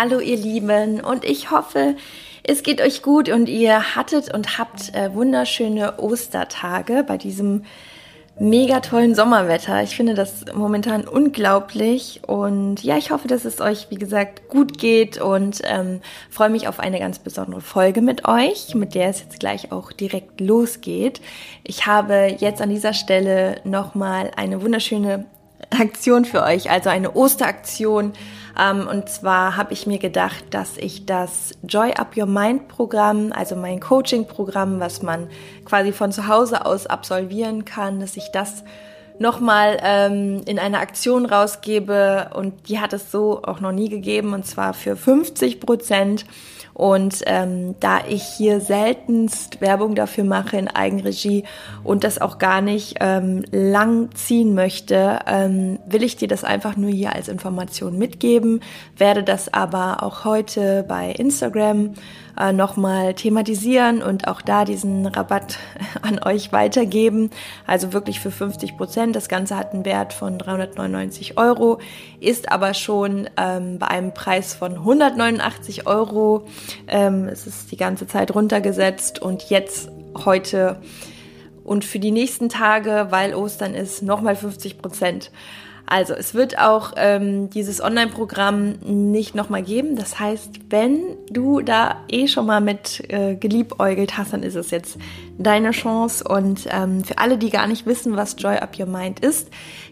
Hallo ihr Lieben und ich hoffe, es geht euch gut und ihr hattet und habt äh, wunderschöne Ostertage bei diesem mega tollen Sommerwetter. Ich finde das momentan unglaublich und ja, ich hoffe, dass es euch, wie gesagt, gut geht und ähm, freue mich auf eine ganz besondere Folge mit euch, mit der es jetzt gleich auch direkt losgeht. Ich habe jetzt an dieser Stelle nochmal eine wunderschöne Aktion für euch, also eine Osteraktion. Ähm, und zwar habe ich mir gedacht, dass ich das Joy Up Your Mind Programm, also mein Coaching-Programm, was man quasi von zu Hause aus absolvieren kann, dass ich das nochmal ähm, in eine Aktion rausgebe und die hat es so auch noch nie gegeben und zwar für 50 Prozent. Und ähm, da ich hier seltenst Werbung dafür mache in Eigenregie und das auch gar nicht ähm, lang ziehen möchte, ähm, will ich dir das einfach nur hier als Information mitgeben, werde das aber auch heute bei Instagram äh, nochmal thematisieren und auch da diesen Rabatt an euch weitergeben. Also wirklich für 50 Prozent. Das Ganze hat einen Wert von 399 Euro, ist aber schon ähm, bei einem Preis von 189 Euro. Ähm, es ist die ganze Zeit runtergesetzt und jetzt heute und für die nächsten Tage, weil Ostern ist, nochmal 50 Prozent. Also es wird auch ähm, dieses Online-Programm nicht nochmal geben. Das heißt, wenn du da eh schon mal mit äh, geliebäugelt hast, dann ist es jetzt deine Chance. Und ähm, für alle, die gar nicht wissen, was Joy Up Your Mind ist,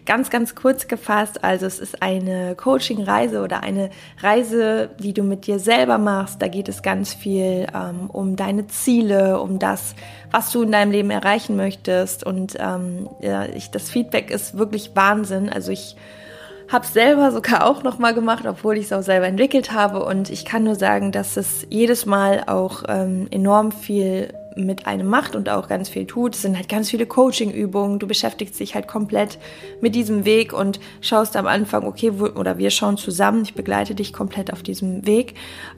ganz, ganz kurz gefasst. Also es ist eine Coaching-Reise oder eine Reise, die du mit dir selber machst. Da geht es ganz viel ähm, um deine Ziele, um das, was du in deinem Leben erreichen möchtest. Und ähm, ja, ich, das Feedback ist wirklich Wahnsinn. Also ich habe es selber sogar auch nochmal gemacht, obwohl ich es auch selber entwickelt habe. Und ich kann nur sagen, dass es jedes Mal auch ähm, enorm viel mit einem macht und auch ganz viel tut. Es sind halt ganz viele Coaching-Übungen. Du beschäftigst dich halt komplett mit diesem Weg und schaust am Anfang, okay, wo, oder wir schauen zusammen. Ich begleite dich komplett auf diesem Weg.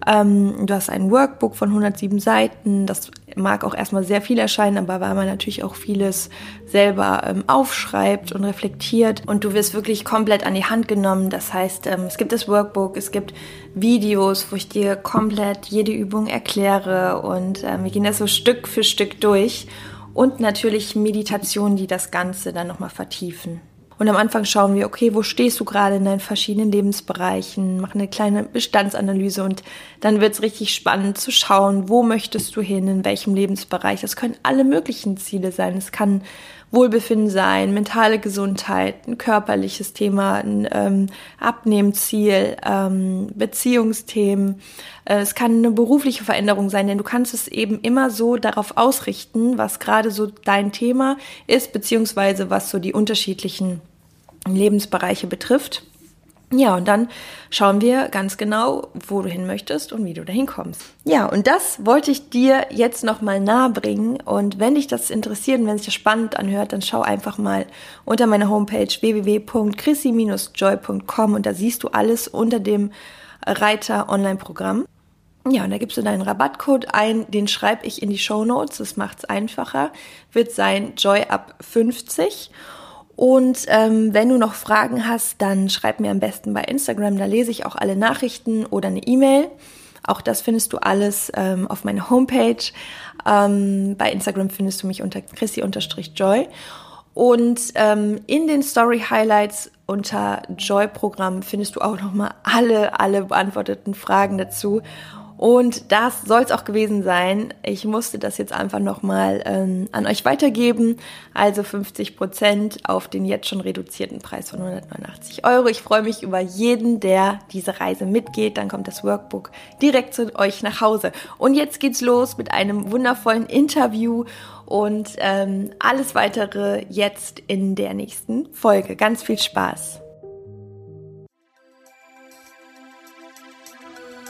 Ähm, du hast ein Workbook von 107 Seiten. Das mag auch erstmal sehr viel erscheinen, aber weil man natürlich auch vieles selber ähm, aufschreibt und reflektiert und du wirst wirklich komplett an die Hand genommen. Das heißt, ähm, es gibt das Workbook, es gibt Videos, wo ich dir komplett jede Übung erkläre und ähm, wir gehen das so Stück für Stück durch und natürlich Meditationen, die das Ganze dann nochmal vertiefen. Und am Anfang schauen wir, okay, wo stehst du gerade in deinen verschiedenen Lebensbereichen, machen eine kleine Bestandsanalyse und dann wird es richtig spannend zu schauen, wo möchtest du hin, in welchem Lebensbereich. Das können alle möglichen Ziele sein. Es kann Wohlbefinden sein, mentale Gesundheit, ein körperliches Thema, ein ähm, Abnehmziel, ähm, Beziehungsthemen. Äh, es kann eine berufliche Veränderung sein, denn du kannst es eben immer so darauf ausrichten, was gerade so dein Thema ist, beziehungsweise was so die unterschiedlichen Lebensbereiche betrifft. Ja, und dann schauen wir ganz genau, wo du hin möchtest und wie du dahin kommst. Ja, und das wollte ich dir jetzt nochmal nahe bringen. Und wenn dich das interessiert und wenn sich das spannend anhört, dann schau einfach mal unter meiner Homepage www.chrissy-joy.com und da siehst du alles unter dem Reiter Online-Programm. Ja, und da gibst du deinen Rabattcode ein, den schreibe ich in die Show Notes, das macht es einfacher, wird sein JoyUp50 und ähm, wenn du noch Fragen hast, dann schreib mir am besten bei Instagram, da lese ich auch alle Nachrichten oder eine E-Mail. Auch das findest du alles ähm, auf meiner Homepage. Ähm, bei Instagram findest du mich unter chrissy-joy. Und ähm, in den Story Highlights unter Joy-Programm findest du auch nochmal alle, alle beantworteten Fragen dazu. Und das soll es auch gewesen sein. Ich musste das jetzt einfach nochmal ähm, an euch weitergeben. Also 50 Prozent auf den jetzt schon reduzierten Preis von 189 Euro. Ich freue mich über jeden, der diese Reise mitgeht. Dann kommt das Workbook direkt zu euch nach Hause. Und jetzt geht's los mit einem wundervollen Interview und ähm, alles weitere jetzt in der nächsten Folge. Ganz viel Spaß.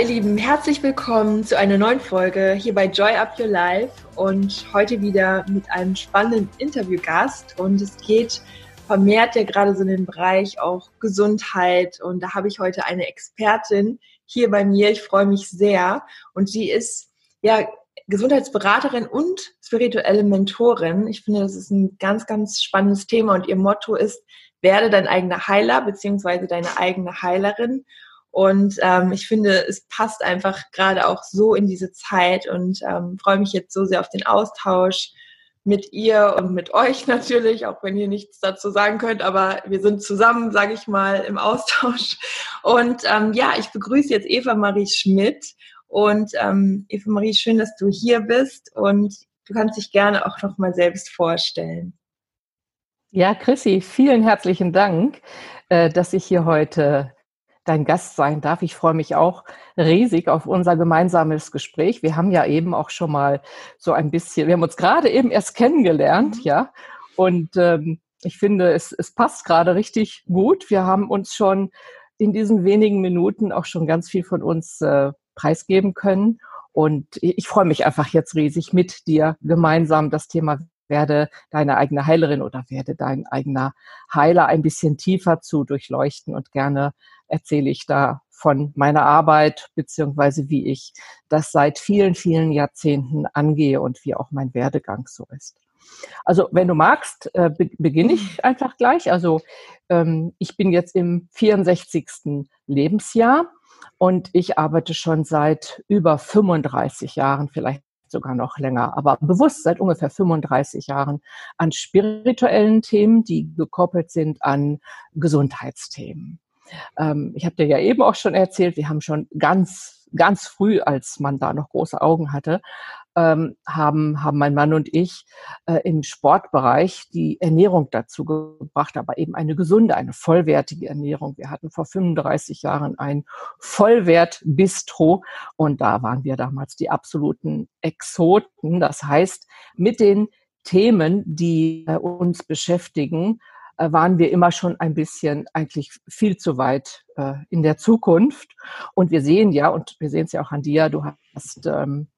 Ihr Lieben, herzlich willkommen zu einer neuen Folge hier bei Joy Up Your Life und heute wieder mit einem spannenden Interviewgast und es geht vermehrt ja gerade so in den Bereich auch Gesundheit und da habe ich heute eine Expertin hier bei mir. Ich freue mich sehr und sie ist ja Gesundheitsberaterin und spirituelle Mentorin. Ich finde, das ist ein ganz, ganz spannendes Thema und ihr Motto ist, werde dein eigener Heiler beziehungsweise deine eigene Heilerin. Und ähm, ich finde, es passt einfach gerade auch so in diese Zeit und ähm, freue mich jetzt so sehr auf den Austausch mit ihr und mit euch natürlich, auch wenn ihr nichts dazu sagen könnt, aber wir sind zusammen, sage ich mal, im Austausch. Und ähm, ja, ich begrüße jetzt Eva Marie Schmidt. Und ähm, Eva Marie, schön, dass du hier bist und du kannst dich gerne auch noch mal selbst vorstellen. Ja, Chrissy, vielen herzlichen Dank, äh, dass ich hier heute dein Gast sein darf. Ich freue mich auch riesig auf unser gemeinsames Gespräch. Wir haben ja eben auch schon mal so ein bisschen, wir haben uns gerade eben erst kennengelernt, mhm. ja. Und ähm, ich finde, es, es passt gerade richtig gut. Wir haben uns schon in diesen wenigen Minuten auch schon ganz viel von uns äh, preisgeben können. Und ich freue mich einfach jetzt riesig mit dir gemeinsam das Thema werde deine eigene Heilerin oder werde dein eigener Heiler ein bisschen tiefer zu durchleuchten und gerne erzähle ich da von meiner Arbeit beziehungsweise wie ich das seit vielen, vielen Jahrzehnten angehe und wie auch mein Werdegang so ist. Also wenn du magst, äh, beginne ich einfach gleich. Also ähm, ich bin jetzt im 64. Lebensjahr und ich arbeite schon seit über 35 Jahren, vielleicht sogar noch länger, aber bewusst seit ungefähr 35 Jahren an spirituellen Themen, die gekoppelt sind an Gesundheitsthemen. Ähm, ich habe dir ja eben auch schon erzählt, wir haben schon ganz, ganz früh, als man da noch große Augen hatte, ähm, haben, haben mein Mann und ich äh, im Sportbereich die Ernährung dazu gebracht, aber eben eine gesunde, eine vollwertige Ernährung. Wir hatten vor 35 Jahren ein Vollwert-Bistro und da waren wir damals die absoluten Exoten. Das heißt, mit den Themen, die äh, uns beschäftigen, waren wir immer schon ein bisschen eigentlich viel zu weit äh, in der Zukunft. Und wir sehen ja, und wir sehen es ja auch an dir, du hast, ähm,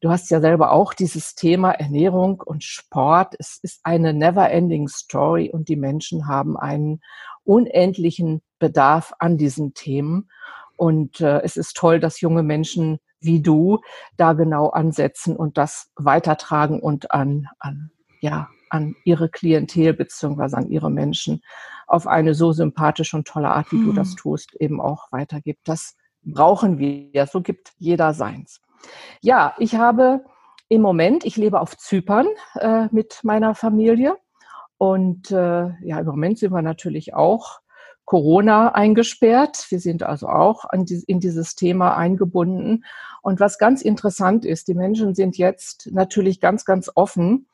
du hast ja selber auch dieses Thema Ernährung und Sport. Es ist eine never-ending Story und die Menschen haben einen unendlichen Bedarf an diesen Themen. Und äh, es ist toll, dass junge Menschen wie du da genau ansetzen und das weitertragen und an, an ja, an ihre Klientel beziehungsweise an ihre Menschen auf eine so sympathische und tolle Art, wie hm. du das hm. tust, eben auch weitergibt. Das brauchen wir. So gibt jeder seins. Ja, ich habe im Moment, ich lebe auf Zypern äh, mit meiner Familie und äh, ja, im Moment sind wir natürlich auch Corona eingesperrt. Wir sind also auch die, in dieses Thema eingebunden. Und was ganz interessant ist, die Menschen sind jetzt natürlich ganz, ganz offen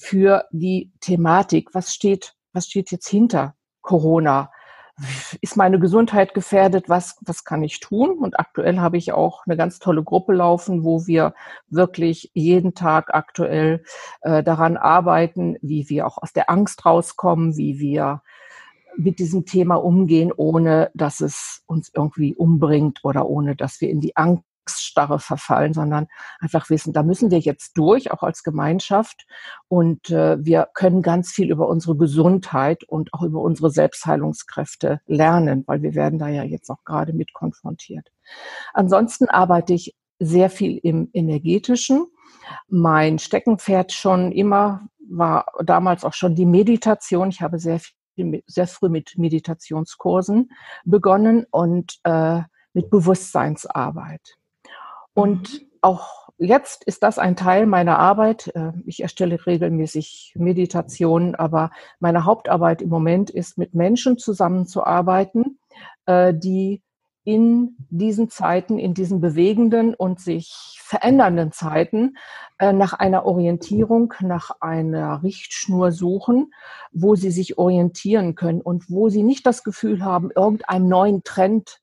für die Thematik. Was steht, was steht jetzt hinter Corona? Ist meine Gesundheit gefährdet? Was, was kann ich tun? Und aktuell habe ich auch eine ganz tolle Gruppe laufen, wo wir wirklich jeden Tag aktuell äh, daran arbeiten, wie wir auch aus der Angst rauskommen, wie wir mit diesem Thema umgehen, ohne dass es uns irgendwie umbringt oder ohne dass wir in die Angst Angstsstarre verfallen, sondern einfach wissen, da müssen wir jetzt durch, auch als Gemeinschaft. Und äh, wir können ganz viel über unsere Gesundheit und auch über unsere Selbstheilungskräfte lernen, weil wir werden da ja jetzt auch gerade mit konfrontiert. Ansonsten arbeite ich sehr viel im energetischen. Mein Steckenpferd schon immer war damals auch schon die Meditation. Ich habe sehr viel, sehr früh mit Meditationskursen begonnen und äh, mit Bewusstseinsarbeit. Und auch jetzt ist das ein Teil meiner Arbeit. Äh, ich erstelle regelmäßig Meditationen, aber meine Hauptarbeit im Moment ist, mit Menschen zusammenzuarbeiten, äh, die in diesen Zeiten, in diesen bewegenden und sich verändernden Zeiten äh, nach einer Orientierung, nach einer Richtschnur suchen, wo sie sich orientieren können und wo sie nicht das Gefühl haben, irgendeinem neuen Trend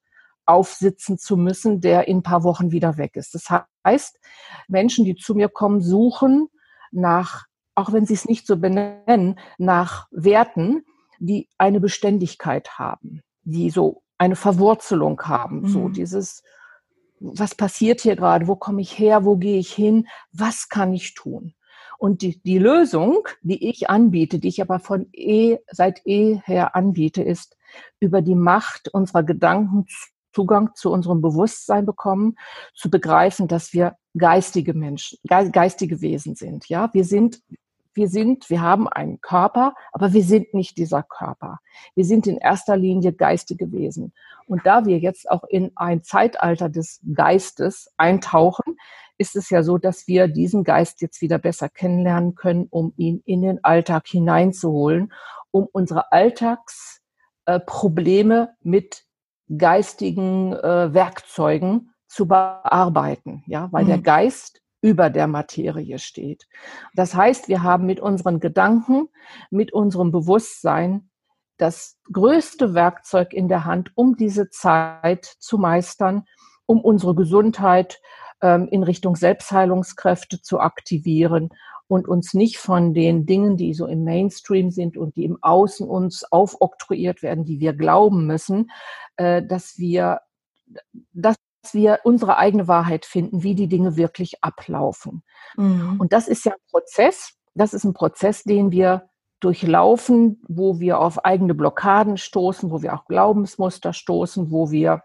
aufsitzen zu müssen, der in ein paar Wochen wieder weg ist. Das heißt, Menschen, die zu mir kommen, suchen nach, auch wenn sie es nicht so benennen, nach Werten, die eine Beständigkeit haben, die so eine Verwurzelung haben, mhm. so dieses was passiert hier gerade, wo komme ich her, wo gehe ich hin, was kann ich tun? Und die, die Lösung, die ich anbiete, die ich aber von eh, seit eh her anbiete, ist über die Macht unserer Gedanken Zugang zu unserem Bewusstsein bekommen, zu begreifen, dass wir geistige Menschen, geistige Wesen sind. Ja, wir sind wir sind, wir haben einen Körper, aber wir sind nicht dieser Körper. Wir sind in erster Linie geistige Wesen. Und da wir jetzt auch in ein Zeitalter des Geistes eintauchen, ist es ja so, dass wir diesen Geist jetzt wieder besser kennenlernen können, um ihn in den Alltag hineinzuholen, um unsere Alltagsprobleme äh, mit geistigen äh, Werkzeugen zu bearbeiten, ja, weil mhm. der Geist über der Materie steht. Das heißt, wir haben mit unseren Gedanken, mit unserem Bewusstsein das größte Werkzeug in der Hand, um diese Zeit zu meistern, um unsere Gesundheit ähm, in Richtung Selbstheilungskräfte zu aktivieren und uns nicht von den Dingen, die so im Mainstream sind und die im Außen uns aufoktroyiert werden, die wir glauben müssen, äh, dass wir, dass wir unsere eigene Wahrheit finden, wie die Dinge wirklich ablaufen. Mhm. Und das ist ja ein Prozess. Das ist ein Prozess, den wir durchlaufen, wo wir auf eigene Blockaden stoßen, wo wir auch Glaubensmuster stoßen, wo wir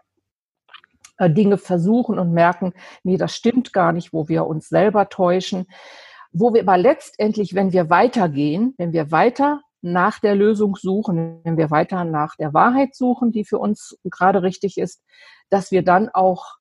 äh, Dinge versuchen und merken, nee, das stimmt gar nicht, wo wir uns selber täuschen, wo wir aber letztendlich, wenn wir weitergehen, wenn wir weiter nach der Lösung suchen, wenn wir weiter nach der Wahrheit suchen, die für uns gerade richtig ist, dass wir dann auch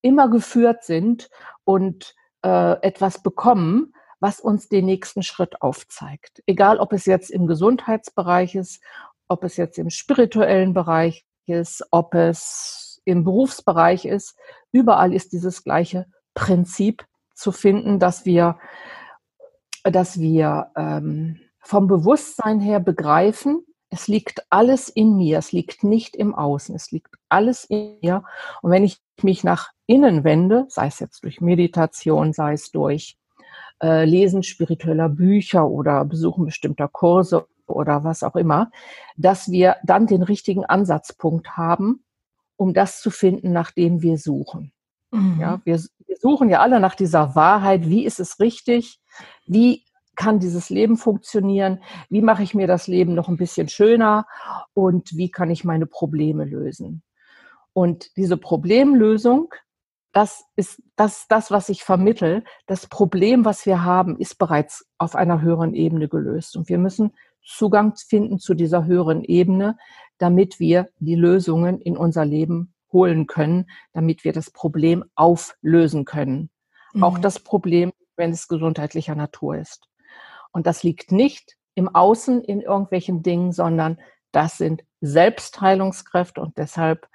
immer geführt sind und äh, etwas bekommen, was uns den nächsten Schritt aufzeigt. Egal, ob es jetzt im Gesundheitsbereich ist, ob es jetzt im spirituellen Bereich ist, ob es im Berufsbereich ist, überall ist dieses gleiche Prinzip zu finden, dass wir, dass wir ähm, vom Bewusstsein her begreifen, es liegt alles in mir, es liegt nicht im Außen, es liegt alles in mir. Und wenn ich mich nach innen wende, sei es jetzt durch Meditation, sei es durch äh, Lesen spiritueller Bücher oder Besuchen bestimmter Kurse oder was auch immer, dass wir dann den richtigen Ansatzpunkt haben, um das zu finden, nach dem wir suchen. Mhm. Ja, wir, wir suchen ja alle nach dieser Wahrheit. Wie ist es richtig? Wie kann dieses Leben funktionieren? Wie mache ich mir das Leben noch ein bisschen schöner? Und wie kann ich meine Probleme lösen? Und diese Problemlösung, das ist das, das, was ich vermittel. Das Problem, was wir haben, ist bereits auf einer höheren Ebene gelöst. Und wir müssen Zugang finden zu dieser höheren Ebene, damit wir die Lösungen in unser Leben holen können, damit wir das Problem auflösen können. Mhm. Auch das Problem, wenn es gesundheitlicher Natur ist. Und das liegt nicht im Außen in irgendwelchen Dingen, sondern das sind Selbstheilungskräfte und deshalb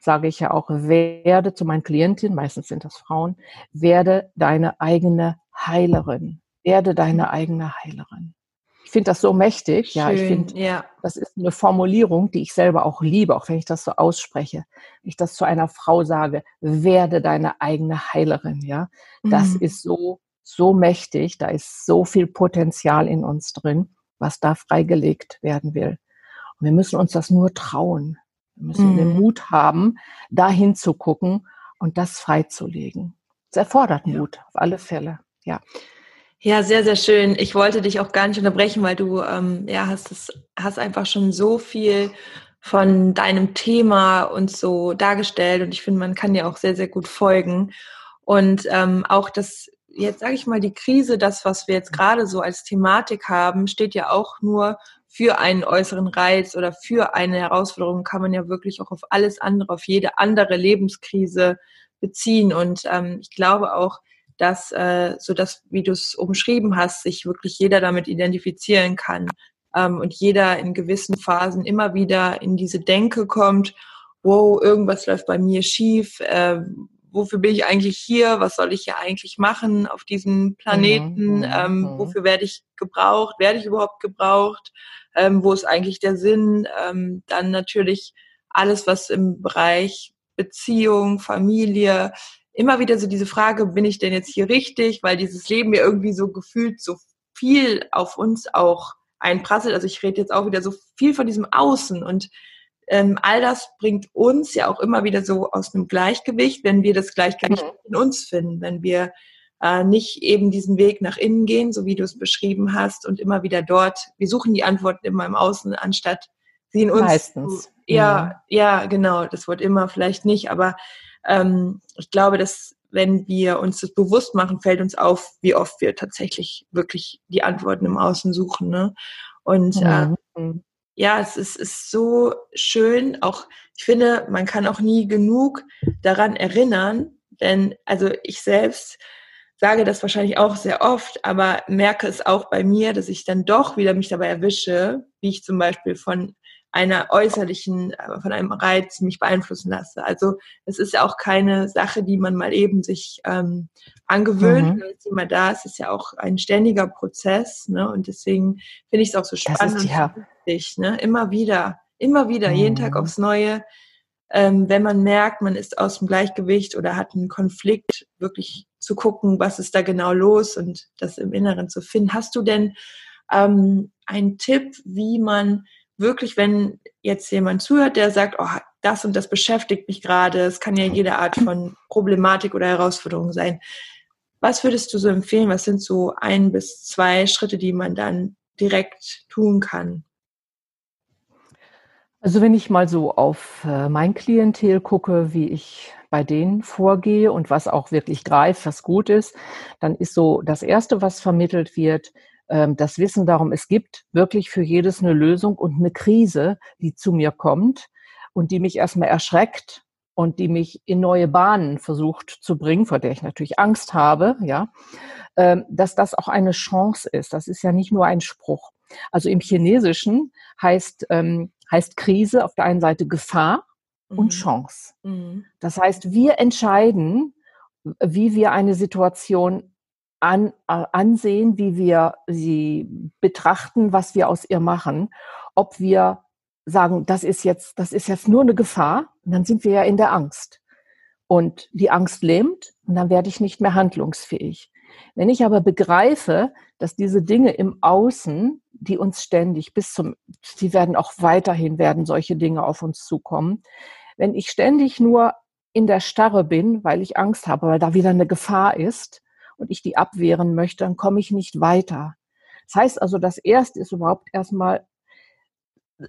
sage ich ja auch, werde zu meinen Klientinnen, meistens sind das Frauen, werde deine eigene Heilerin. Werde deine eigene Heilerin. Ich finde das so mächtig. Schön, ja, ich finde, ja. das ist eine Formulierung, die ich selber auch liebe, auch wenn ich das so ausspreche. Wenn ich das zu einer Frau sage, werde deine eigene Heilerin. Ja, das mhm. ist so so mächtig, da ist so viel Potenzial in uns drin, was da freigelegt werden will. Und wir müssen uns das nur trauen. Wir müssen mhm. den Mut haben, dahin zu gucken und das freizulegen. Es erfordert Mut, auf alle Fälle, ja. Ja, sehr, sehr schön. Ich wollte dich auch gar nicht unterbrechen, weil du ähm, ja hast es hast einfach schon so viel von deinem Thema uns so dargestellt und ich finde, man kann dir auch sehr, sehr gut folgen. Und ähm, auch das jetzt sage ich mal, die Krise, das, was wir jetzt gerade so als Thematik haben, steht ja auch nur für einen äußeren Reiz oder für eine Herausforderung, kann man ja wirklich auch auf alles andere, auf jede andere Lebenskrise beziehen. Und ähm, ich glaube auch, dass, äh, so dass, wie du es umschrieben hast, sich wirklich jeder damit identifizieren kann ähm, und jeder in gewissen Phasen immer wieder in diese Denke kommt, wow, irgendwas läuft bei mir schief, äh, wofür bin ich eigentlich hier, was soll ich hier eigentlich machen auf diesem Planeten, mhm, ähm, mhm. wofür werde ich gebraucht, werde ich überhaupt gebraucht, ähm, wo ist eigentlich der Sinn, ähm, dann natürlich alles, was im Bereich Beziehung, Familie, immer wieder so diese Frage, bin ich denn jetzt hier richtig, weil dieses Leben mir irgendwie so gefühlt so viel auf uns auch einprasselt. Also ich rede jetzt auch wieder so viel von diesem Außen und ähm, all das bringt uns ja auch immer wieder so aus einem Gleichgewicht, wenn wir das Gleichgewicht mhm. in uns finden, wenn wir äh, nicht eben diesen Weg nach innen gehen, so wie du es beschrieben hast, und immer wieder dort, wir suchen die Antworten immer im Außen, anstatt sie in uns. Meistens. Ja, ja, genau, das Wort immer vielleicht nicht, aber ähm, ich glaube, dass wenn wir uns das bewusst machen, fällt uns auf, wie oft wir tatsächlich wirklich die Antworten im Außen suchen. Ne? Und äh, mhm. äh, ja, es ist, ist so schön. Auch ich finde, man kann auch nie genug daran erinnern, denn also ich selbst sage das wahrscheinlich auch sehr oft, aber merke es auch bei mir, dass ich dann doch wieder mich dabei erwische, wie ich zum Beispiel von einer äußerlichen, äh, von einem Reiz mich beeinflussen lasse. Also es ist ja auch keine Sache, die man mal eben sich ähm, angewöhnt, mhm. es immer da ist. Es ist ja auch ein ständiger Prozess, ne? Und deswegen finde ich es auch so spannend ist, ja. und wichtig, ne? Immer wieder, immer wieder, mhm. jeden Tag mhm. aufs Neue. Ähm, wenn man merkt, man ist aus dem Gleichgewicht oder hat einen Konflikt, wirklich zu gucken, was ist da genau los und das im Inneren zu finden. Hast du denn ähm, einen Tipp, wie man wirklich, wenn jetzt jemand zuhört, der sagt, oh, das und das beschäftigt mich gerade, es kann ja jede Art von Problematik oder Herausforderung sein. Was würdest du so empfehlen? Was sind so ein bis zwei Schritte, die man dann direkt tun kann? Also wenn ich mal so auf äh, mein Klientel gucke, wie ich bei denen vorgehe und was auch wirklich greift, was gut ist, dann ist so das Erste, was vermittelt wird, das Wissen darum, es gibt wirklich für jedes eine Lösung und eine Krise, die zu mir kommt und die mich erstmal erschreckt und die mich in neue Bahnen versucht zu bringen, vor der ich natürlich Angst habe, ja, ähm, dass das auch eine Chance ist. Das ist ja nicht nur ein Spruch. Also im Chinesischen heißt, ähm, heißt Krise auf der einen Seite Gefahr und mhm. Chance. Mhm. Das heißt, wir entscheiden, wie wir eine Situation an, äh, ansehen, wie wir sie betrachten, was wir aus ihr machen, ob wir sagen, das ist jetzt, das ist jetzt nur eine Gefahr, und dann sind wir ja in der Angst. Und die Angst lähmt und dann werde ich nicht mehr handlungsfähig. Wenn ich aber begreife, dass diese Dinge im Außen, die uns ständig bis zum, sie werden auch weiterhin werden solche Dinge auf uns zukommen. Wenn ich ständig nur in der Starre bin, weil ich Angst habe, weil da wieder eine Gefahr ist, und ich die abwehren möchte, dann komme ich nicht weiter. Das heißt also, das erste ist überhaupt erstmal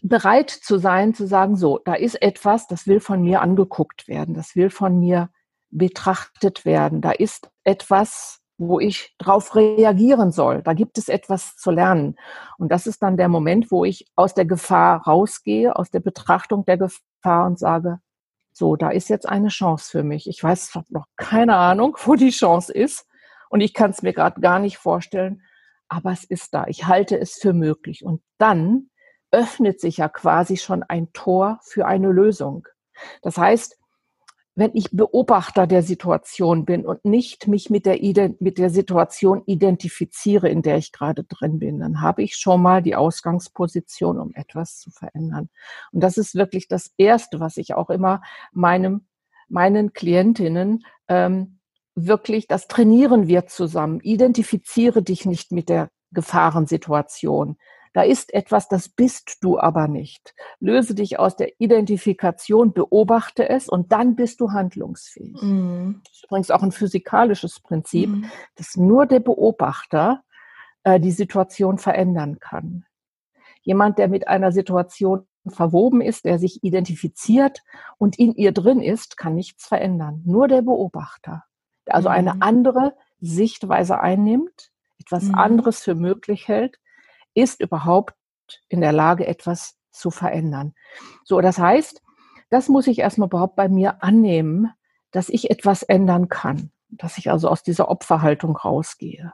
bereit zu sein, zu sagen, so, da ist etwas, das will von mir angeguckt werden, das will von mir betrachtet werden, da ist etwas, wo ich drauf reagieren soll. Da gibt es etwas zu lernen. Und das ist dann der Moment, wo ich aus der Gefahr rausgehe, aus der Betrachtung der Gefahr und sage, so, da ist jetzt eine Chance für mich. Ich weiß noch keine Ahnung, wo die Chance ist. Und ich kann es mir gerade gar nicht vorstellen, aber es ist da. Ich halte es für möglich. Und dann öffnet sich ja quasi schon ein Tor für eine Lösung. Das heißt, wenn ich Beobachter der Situation bin und nicht mich mit der, mit der Situation identifiziere, in der ich gerade drin bin, dann habe ich schon mal die Ausgangsposition, um etwas zu verändern. Und das ist wirklich das Erste, was ich auch immer meinem, meinen Klientinnen ähm, wirklich, das trainieren wir zusammen. Identifiziere dich nicht mit der Gefahrensituation. Da ist etwas, das bist du aber nicht. Löse dich aus der Identifikation, beobachte es und dann bist du handlungsfähig. Mhm. Das ist übrigens auch ein physikalisches Prinzip, mhm. dass nur der Beobachter äh, die Situation verändern kann. Jemand, der mit einer Situation verwoben ist, der sich identifiziert und in ihr drin ist, kann nichts verändern. Nur der Beobachter also mhm. eine andere Sichtweise einnimmt, etwas mhm. anderes für möglich hält, ist überhaupt in der Lage, etwas zu verändern. So, das heißt, das muss ich erstmal überhaupt bei mir annehmen, dass ich etwas ändern kann, dass ich also aus dieser Opferhaltung rausgehe.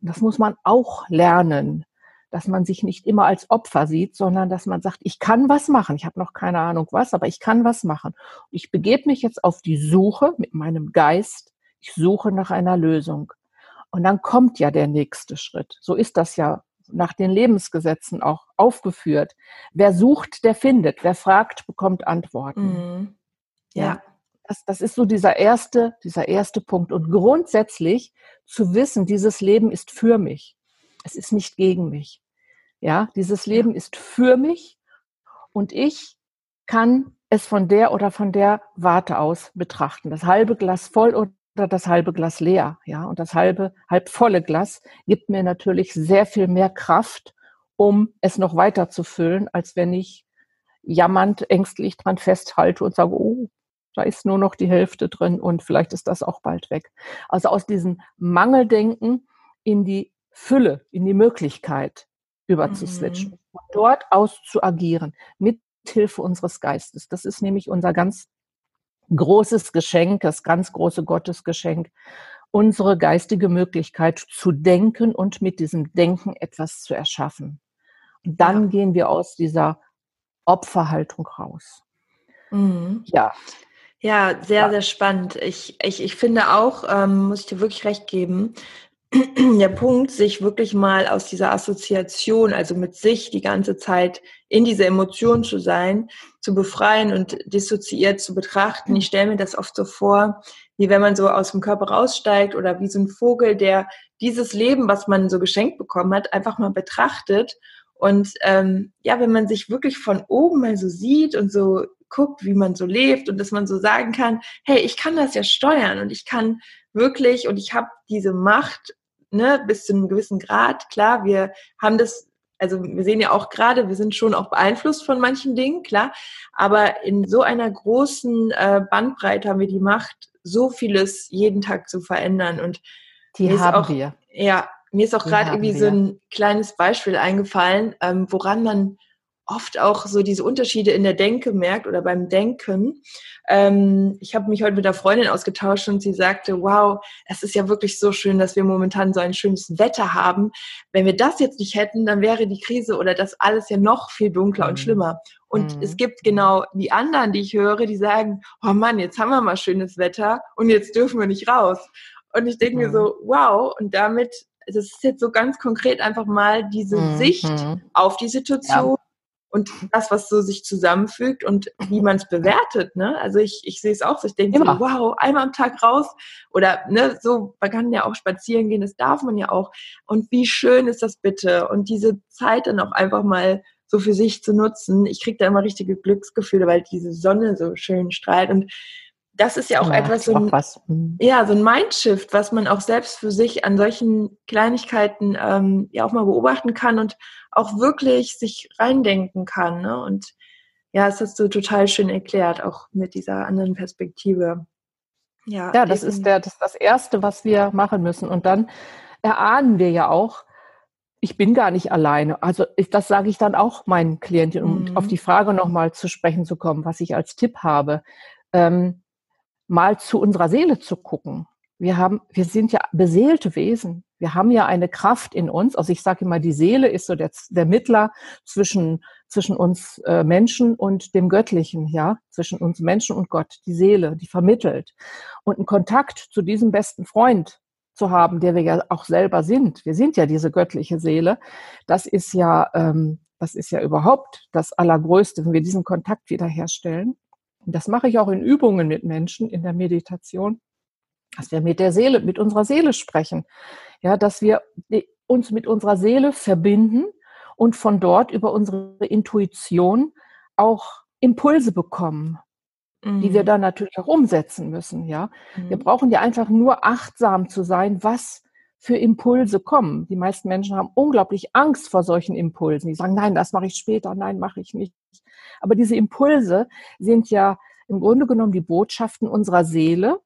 Und das muss man auch lernen, dass man sich nicht immer als Opfer sieht, sondern dass man sagt, ich kann was machen. Ich habe noch keine Ahnung was, aber ich kann was machen. Und ich begebe mich jetzt auf die Suche mit meinem Geist ich suche nach einer Lösung. Und dann kommt ja der nächste Schritt. So ist das ja nach den Lebensgesetzen auch aufgeführt. Wer sucht, der findet. Wer fragt, bekommt Antworten. Mhm. Ja. ja. Das, das ist so dieser erste, dieser erste Punkt. Und grundsätzlich zu wissen, dieses Leben ist für mich. Es ist nicht gegen mich. Ja, dieses Leben ja. ist für mich und ich kann es von der oder von der Warte aus betrachten. Das halbe Glas voll oder das halbe Glas leer. Ja, und das halbe, halb volle Glas gibt mir natürlich sehr viel mehr Kraft, um es noch weiter zu füllen, als wenn ich jammernd, ängstlich dran festhalte und sage, oh, da ist nur noch die Hälfte drin und vielleicht ist das auch bald weg. Also aus diesem Mangeldenken in die Fülle, in die Möglichkeit überzuswitchen, mhm. dort aus zu agieren, mit Hilfe unseres Geistes. Das ist nämlich unser ganz großes Geschenk, das ganz große Gottesgeschenk, unsere geistige Möglichkeit zu denken und mit diesem Denken etwas zu erschaffen. Und dann ja. gehen wir aus dieser Opferhaltung raus. Mhm. Ja. Ja, sehr, ja. sehr spannend. Ich, ich, ich finde auch, ähm, muss ich dir wirklich recht geben, der Punkt, sich wirklich mal aus dieser Assoziation, also mit sich die ganze Zeit in diese Emotion zu sein, zu befreien und dissoziiert zu betrachten. Ich stelle mir das oft so vor, wie wenn man so aus dem Körper raussteigt oder wie so ein Vogel, der dieses Leben, was man so geschenkt bekommen hat, einfach mal betrachtet. Und ähm, ja, wenn man sich wirklich von oben mal so sieht und so guckt, wie man so lebt und dass man so sagen kann, hey, ich kann das ja steuern und ich kann wirklich und ich habe diese Macht ne, bis zu einem gewissen Grad. Klar, wir haben das, also wir sehen ja auch gerade, wir sind schon auch beeinflusst von manchen Dingen, klar, aber in so einer großen äh, Bandbreite haben wir die Macht, so vieles jeden Tag zu verändern und die haben auch, wir. Ja, mir ist auch gerade irgendwie wir. so ein kleines Beispiel eingefallen, ähm, woran man oft auch so diese Unterschiede in der Denke merkt oder beim Denken. Ähm, ich habe mich heute mit einer Freundin ausgetauscht und sie sagte, wow, es ist ja wirklich so schön, dass wir momentan so ein schönes Wetter haben. Wenn wir das jetzt nicht hätten, dann wäre die Krise oder das alles ja noch viel dunkler mhm. und schlimmer. Und mhm. es gibt genau die anderen, die ich höre, die sagen, oh Mann, jetzt haben wir mal schönes Wetter und jetzt dürfen wir nicht raus. Und ich denke mhm. mir so, wow, und damit, das ist jetzt so ganz konkret einfach mal diese mhm. Sicht auf die Situation. Ja und das, was so sich zusammenfügt und wie man es bewertet. Ne? Also ich, ich sehe es auch so, ich denke so, wow, einmal am Tag raus oder ne, so, man kann ja auch spazieren gehen, das darf man ja auch. Und wie schön ist das bitte? Und diese Zeit dann auch einfach mal so für sich zu nutzen. Ich kriege da immer richtige Glücksgefühle, weil diese Sonne so schön strahlt und das ist ja auch ja, etwas, so ein, mhm. ja, so ein Mindshift, was man auch selbst für sich an solchen Kleinigkeiten ähm, ja auch mal beobachten kann und auch wirklich sich reindenken kann. Ne? Und ja, das hast du total schön erklärt, auch mit dieser anderen Perspektive. Ja, ja das, ist der, das das Erste, was wir machen müssen. Und dann erahnen wir ja auch, ich bin gar nicht alleine. Also ich, das sage ich dann auch meinen Klienten, um mhm. auf die Frage nochmal zu sprechen zu kommen, was ich als Tipp habe. Ähm, mal zu unserer Seele zu gucken. Wir haben, wir sind ja beseelte Wesen. Wir haben ja eine Kraft in uns. Also ich sage immer, die Seele ist so der, der Mittler zwischen, zwischen uns äh, Menschen und dem Göttlichen, ja, zwischen uns Menschen und Gott. Die Seele, die vermittelt. Und einen Kontakt zu diesem besten Freund zu haben, der wir ja auch selber sind. Wir sind ja diese göttliche Seele. Das ist ja, ähm, das ist ja überhaupt das Allergrößte, wenn wir diesen Kontakt wiederherstellen. Das mache ich auch in Übungen mit Menschen in der Meditation, dass wir mit der Seele, mit unserer Seele sprechen. Ja, dass wir uns mit unserer Seele verbinden und von dort über unsere Intuition auch Impulse bekommen, mhm. die wir mhm. dann natürlich auch umsetzen müssen. Ja, mhm. wir brauchen ja einfach nur achtsam zu sein, was für Impulse kommen. Die meisten Menschen haben unglaublich Angst vor solchen Impulsen. Die sagen, nein, das mache ich später, nein, mache ich nicht. Aber diese Impulse sind ja im Grunde genommen die Botschaften unserer Seele,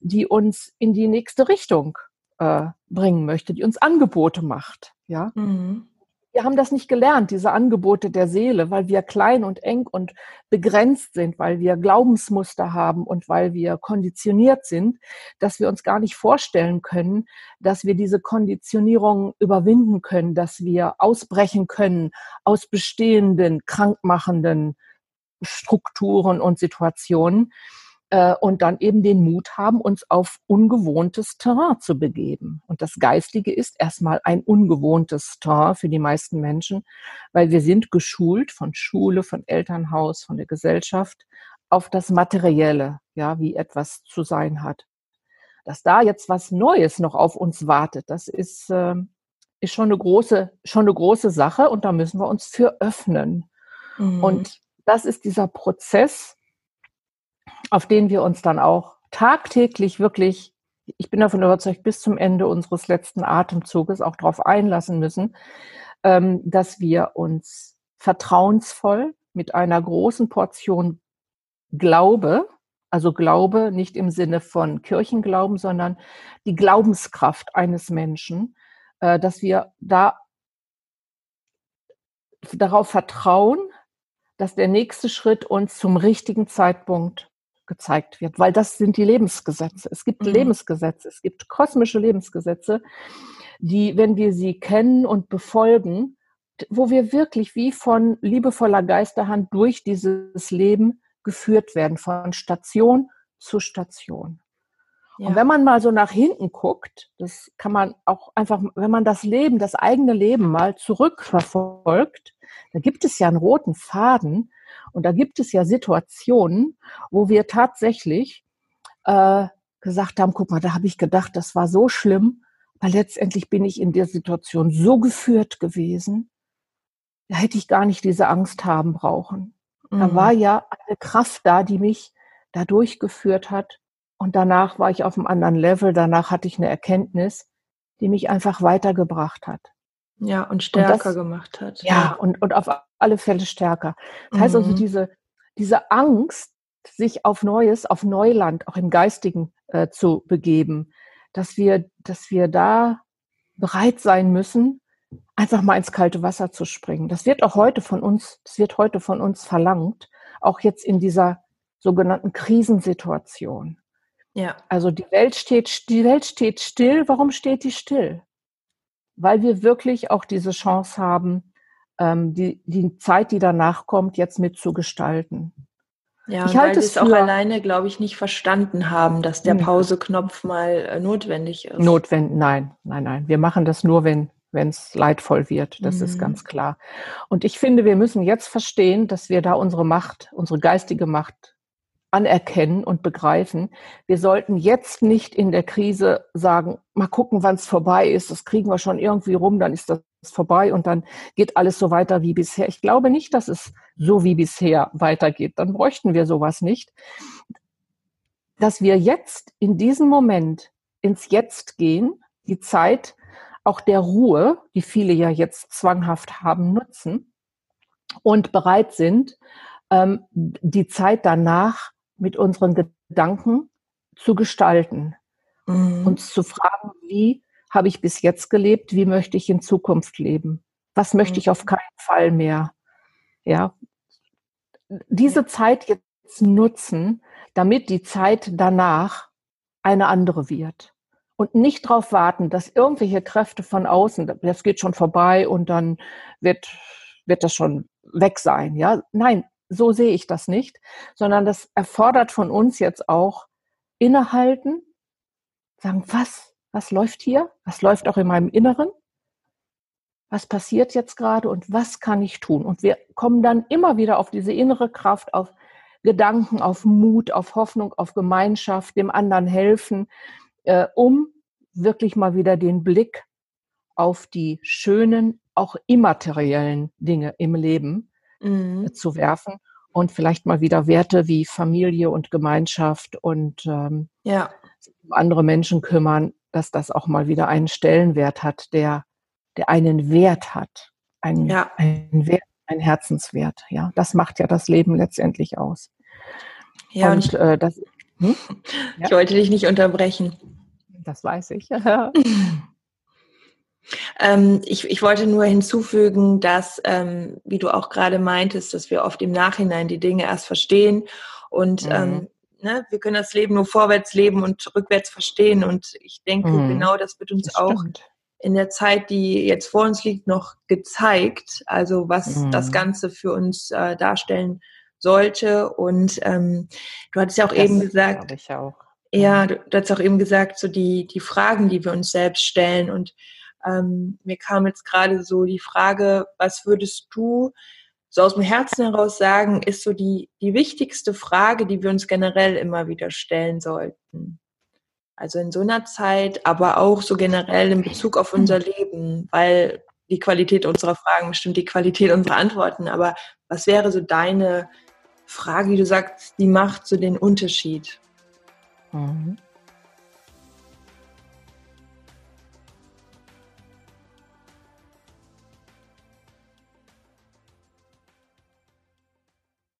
die uns in die nächste Richtung äh, bringen möchte, die uns Angebote macht. Ja. Mhm wir haben das nicht gelernt, diese Angebote der Seele, weil wir klein und eng und begrenzt sind, weil wir Glaubensmuster haben und weil wir konditioniert sind, dass wir uns gar nicht vorstellen können, dass wir diese Konditionierung überwinden können, dass wir ausbrechen können aus bestehenden, krankmachenden Strukturen und Situationen äh, und dann eben den Mut haben, uns auf ungewohntes Terrain zu begeben. Und das Geistige ist erstmal ein ungewohntes Terrain für die meisten Menschen, weil wir sind geschult von Schule, von Elternhaus, von der Gesellschaft auf das Materielle, ja, wie etwas zu sein hat. Dass da jetzt was Neues noch auf uns wartet, das ist, äh, ist schon eine große, schon eine große Sache und da müssen wir uns für öffnen. Mhm. Und das ist dieser Prozess, auf den wir uns dann auch tagtäglich wirklich, ich bin davon überzeugt, bis zum Ende unseres letzten Atemzuges auch darauf einlassen müssen, ähm, dass wir uns vertrauensvoll mit einer großen Portion Glaube, also Glaube nicht im Sinne von Kirchenglauben, sondern die Glaubenskraft eines Menschen, äh, dass wir da darauf vertrauen, dass der nächste Schritt uns zum richtigen Zeitpunkt gezeigt wird, weil das sind die Lebensgesetze. Es gibt mhm. Lebensgesetze, es gibt kosmische Lebensgesetze, die, wenn wir sie kennen und befolgen, wo wir wirklich wie von liebevoller Geisterhand durch dieses Leben geführt werden, von Station zu Station. Ja. Und wenn man mal so nach hinten guckt, das kann man auch einfach, wenn man das Leben, das eigene Leben mal zurückverfolgt, da gibt es ja einen roten Faden und da gibt es ja Situationen, wo wir tatsächlich äh, gesagt haben, guck mal, da habe ich gedacht, das war so schlimm, aber letztendlich bin ich in der Situation so geführt gewesen, da hätte ich gar nicht diese Angst haben brauchen. Mhm. Da war ja eine Kraft da, die mich da durchgeführt hat. Und danach war ich auf einem anderen Level. Danach hatte ich eine Erkenntnis, die mich einfach weitergebracht hat. Ja, und stärker und das, gemacht hat. Ja, Und, und auf alle Fälle stärker. Das mhm. heißt also, mhm. diese, diese Angst, sich auf Neues, auf Neuland, auch im Geistigen äh, zu begeben, dass wir, dass wir da bereit sein müssen, einfach mal ins kalte Wasser zu springen. Das wird auch heute von uns, das wird heute von uns verlangt, auch jetzt in dieser sogenannten Krisensituation. Ja. Also die Welt steht, die Welt steht still. Warum steht die still? Weil wir wirklich auch diese Chance haben, ähm, die, die Zeit, die danach kommt, jetzt mitzugestalten. Ja, ich halte es auch alleine, glaube ich, nicht verstanden haben, dass der hm. Pauseknopf mal äh, notwendig ist. Notwendig, nein, nein, nein. Wir machen das nur, wenn wenn es leidvoll wird. Das mhm. ist ganz klar. Und ich finde, wir müssen jetzt verstehen, dass wir da unsere Macht, unsere geistige Macht anerkennen und begreifen. Wir sollten jetzt nicht in der Krise sagen, mal gucken, wann es vorbei ist. Das kriegen wir schon irgendwie rum, dann ist das vorbei und dann geht alles so weiter wie bisher. Ich glaube nicht, dass es so wie bisher weitergeht. Dann bräuchten wir sowas nicht. Dass wir jetzt in diesem Moment ins Jetzt gehen, die Zeit auch der Ruhe, die viele ja jetzt zwanghaft haben, nutzen und bereit sind, ähm, die Zeit danach mit unseren Gedanken zu gestalten. Mhm. Uns zu fragen, wie habe ich bis jetzt gelebt, wie möchte ich in Zukunft leben? Was möchte ich auf mhm. keinen Fall mehr? Ja. Diese Zeit jetzt nutzen, damit die Zeit danach eine andere wird und nicht darauf warten, dass irgendwelche Kräfte von außen, das geht schon vorbei und dann wird, wird das schon weg sein. Ja, nein, so sehe ich das nicht, sondern das erfordert von uns jetzt auch innehalten, sagen, was, was läuft hier? Was läuft auch in meinem Inneren? Was passiert jetzt gerade und was kann ich tun? Und wir kommen dann immer wieder auf diese innere Kraft, auf Gedanken, auf Mut, auf Hoffnung, auf Gemeinschaft, dem anderen helfen, äh, um wirklich mal wieder den Blick auf die schönen, auch immateriellen Dinge im Leben mhm. zu werfen und vielleicht mal wieder Werte wie Familie und Gemeinschaft und ähm, ja. um andere Menschen kümmern, dass das auch mal wieder einen Stellenwert hat, der, der einen Wert hat, einen, ja. einen Wert, einen Herzenswert. Ja, das macht ja das Leben letztendlich aus. Ja, und, und äh, das. Hm? Ich wollte dich nicht unterbrechen das weiß ich. ähm, ich, ich wollte nur hinzufügen, dass, ähm, wie du auch gerade meintest, dass wir oft im Nachhinein die Dinge erst verstehen und mhm. ähm, ne, wir können das Leben nur vorwärts leben und rückwärts verstehen. Und ich denke, mhm. genau das wird uns das auch in der Zeit, die jetzt vor uns liegt, noch gezeigt. Also was mhm. das Ganze für uns äh, darstellen sollte. Und ähm, du hattest ja auch das eben gesagt, ich auch. Ja, du, du hast auch eben gesagt, so die, die Fragen, die wir uns selbst stellen. Und ähm, mir kam jetzt gerade so die Frage, was würdest du so aus dem Herzen heraus sagen, ist so die, die wichtigste Frage, die wir uns generell immer wieder stellen sollten? Also in so einer Zeit, aber auch so generell in Bezug auf unser Leben, weil die Qualität unserer Fragen bestimmt die Qualität unserer Antworten. Aber was wäre so deine Frage, wie du sagst, die macht so den Unterschied? Mhm.